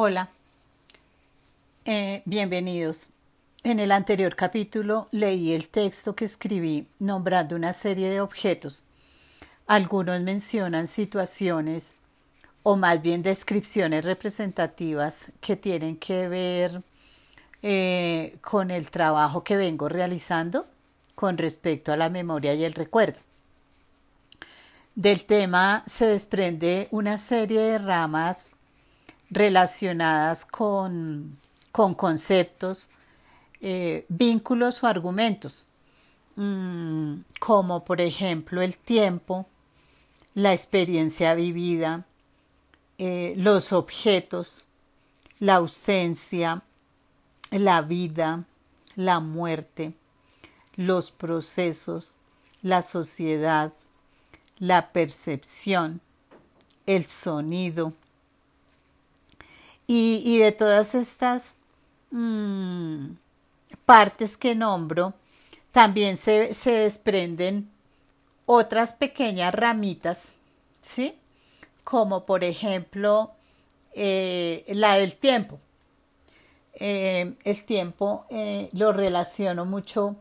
Hola, eh, bienvenidos. En el anterior capítulo leí el texto que escribí nombrando una serie de objetos. Algunos mencionan situaciones o más bien descripciones representativas que tienen que ver eh, con el trabajo que vengo realizando con respecto a la memoria y el recuerdo. Del tema se desprende una serie de ramas relacionadas con, con conceptos, eh, vínculos o argumentos, mm, como por ejemplo el tiempo, la experiencia vivida, eh, los objetos, la ausencia, la vida, la muerte, los procesos, la sociedad, la percepción, el sonido, y, de todas estas mm, partes que nombro, también se, desprenden otras pequeñas ramitas, ¿sí? Como por ejemplo eh, la del tiempo. Eh, el tiempo eh, lo relaciono mucho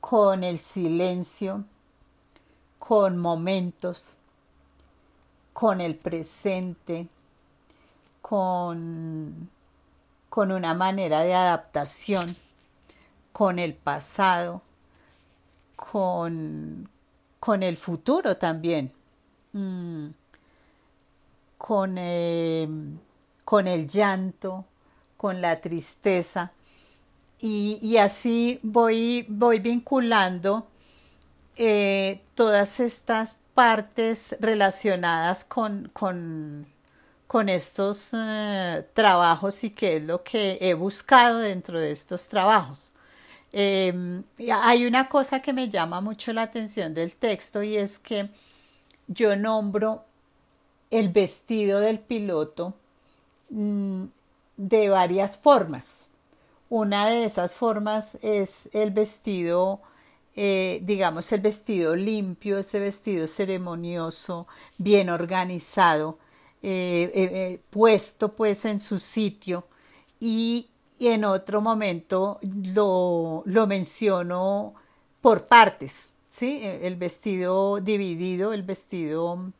con el silencio, con momentos, con el presente, con, con una manera de adaptación con el pasado, con, con el futuro también, mm, con, eh, con el llanto, con la tristeza. Y, así voy, voy vinculando eh, todas estas partes relacionadas con, con, con estos eh, trabajos y qué es lo que he buscado dentro de estos trabajos. Em, hay una cosa que me llama mucho la atención del texto y es que yo nombro el vestido del piloto mm, de varias formas. Una de esas formas es el vestido, eh, digamos, el vestido limpio, ese vestido ceremonioso, bien organizado, eh, eh, eh, puesto pues en su sitio y, en otro momento lo, lo menciono por partes, ¿sí? E, el vestido dividido, el vestido,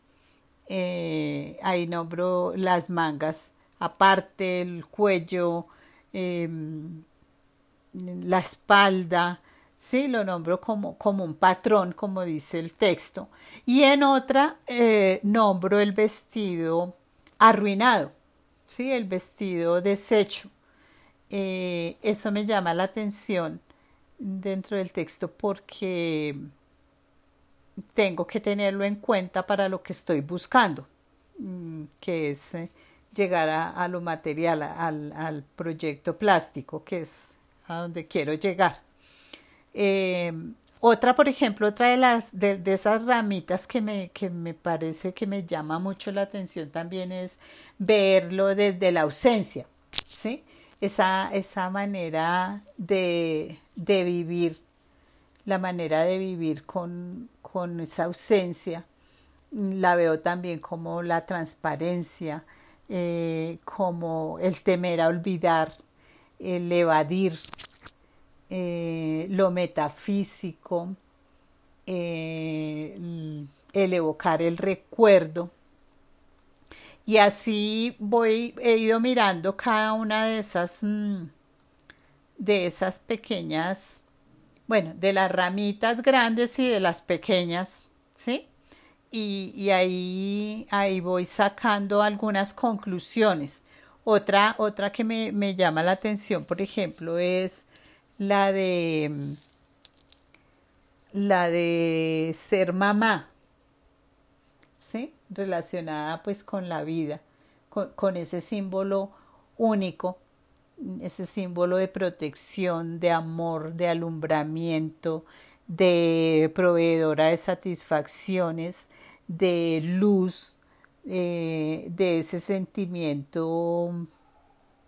ahí nombro las mangas aparte, el cuello, em, la espalda, sí, lo nombro como, como un patrón, como dice el texto. Y en otra eh, nombro el vestido arruinado, sí, el vestido deshecho. Eh, eso me llama la atención dentro del texto porque tengo que tenerlo en cuenta para lo que estoy buscando, mm, que es eh, llegar a, lo material, al, al proyecto plástico, que es a donde quiero llegar. Eh, otra, por ejemplo, otra de, las, de, esas ramitas que me, que me parece que me llama mucho la atención también es verlo desde la ausencia, ¿sí? Esa, esa manera de, de vivir, la manera de vivir con, con esa ausencia, la veo también como la transparencia, eh, como el temer a olvidar, el evadir, eh, lo metafísico, eh, el evocar el recuerdo. Y así voy, he ido mirando cada una de esas, mm, de esas pequeñas, bueno, de las ramitas grandes y de las pequeñas, ¿sí? Y, y ahí, ahí voy sacando algunas conclusiones. Otra, otra que me, me llama la atención, por ejemplo, es la de la de ser mamá, ¿sí? Relacionada pues con la vida, con, ese símbolo único, ese símbolo de protección, de amor, de alumbramiento, de proveedora de satisfacciones, de luz, eh, de ese sentimiento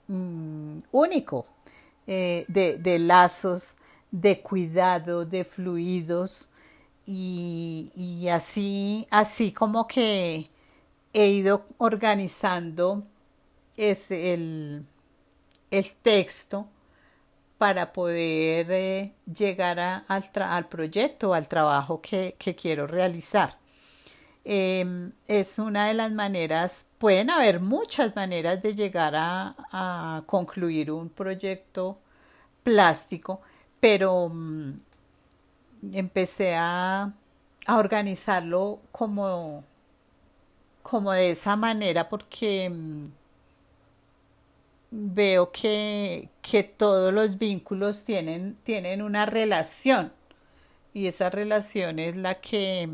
mm, único, eh, de, lazos, de cuidado, de fluidos y, así, así como que he ido organizando es el, el texto para poder eh, llegar a, al, al, proyecto, al trabajo que, que quiero realizar. Eh, es una de las maneras, pueden haber muchas maneras de llegar a, a concluir un proyecto plástico, pero um, empecé a, a, organizarlo como, como de esa manera porque um, veo que, que, todos los vínculos tienen, tienen una relación y esa relación es la que,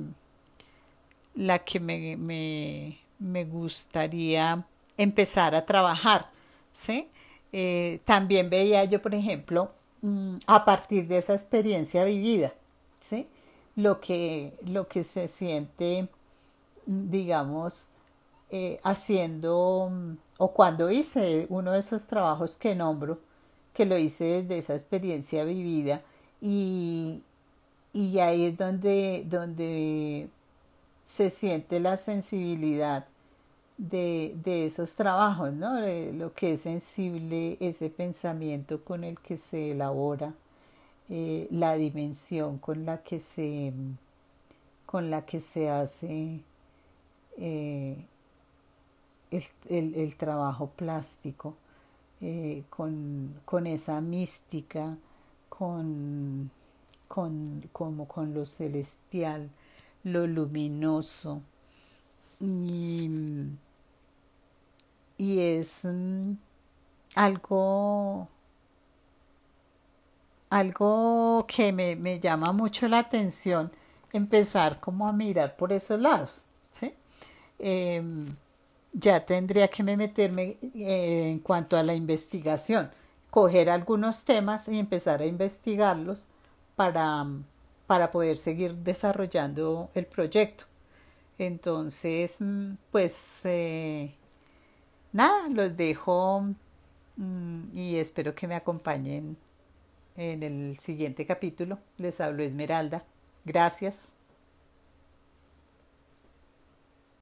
la que me, me, me gustaría empezar a trabajar. ¿sí? Eh, también veía yo, por ejemplo, mm, a partir de esa experiencia vivida, ¿sí? lo, que, lo que se siente, digamos, eh, haciendo o cuando hice uno de esos trabajos que nombro, que lo hice desde esa experiencia vivida y, y ahí es donde, donde se siente la sensibilidad de, de esos trabajos, ¿no? De lo que es sensible, ese pensamiento con el que se elabora, eh, la dimensión con la que se, con la que se hace eh, el, el, el trabajo plástico, eh, con, con, esa mística, con, con, como con lo celestial, lo luminoso. Y, y es um, algo algo que me, me, llama mucho la atención empezar como a mirar por esos lados ¿sí? Eh, ya tendría que me meterme eh, en cuanto a la investigación, coger algunos temas y empezar a investigarlos para, para poder seguir desarrollando el proyecto. Entonces, mm, pues eh, nada, los dejo mm, y espero que me acompañen en el siguiente capítulo. Les hablo Esmeralda. Gracias.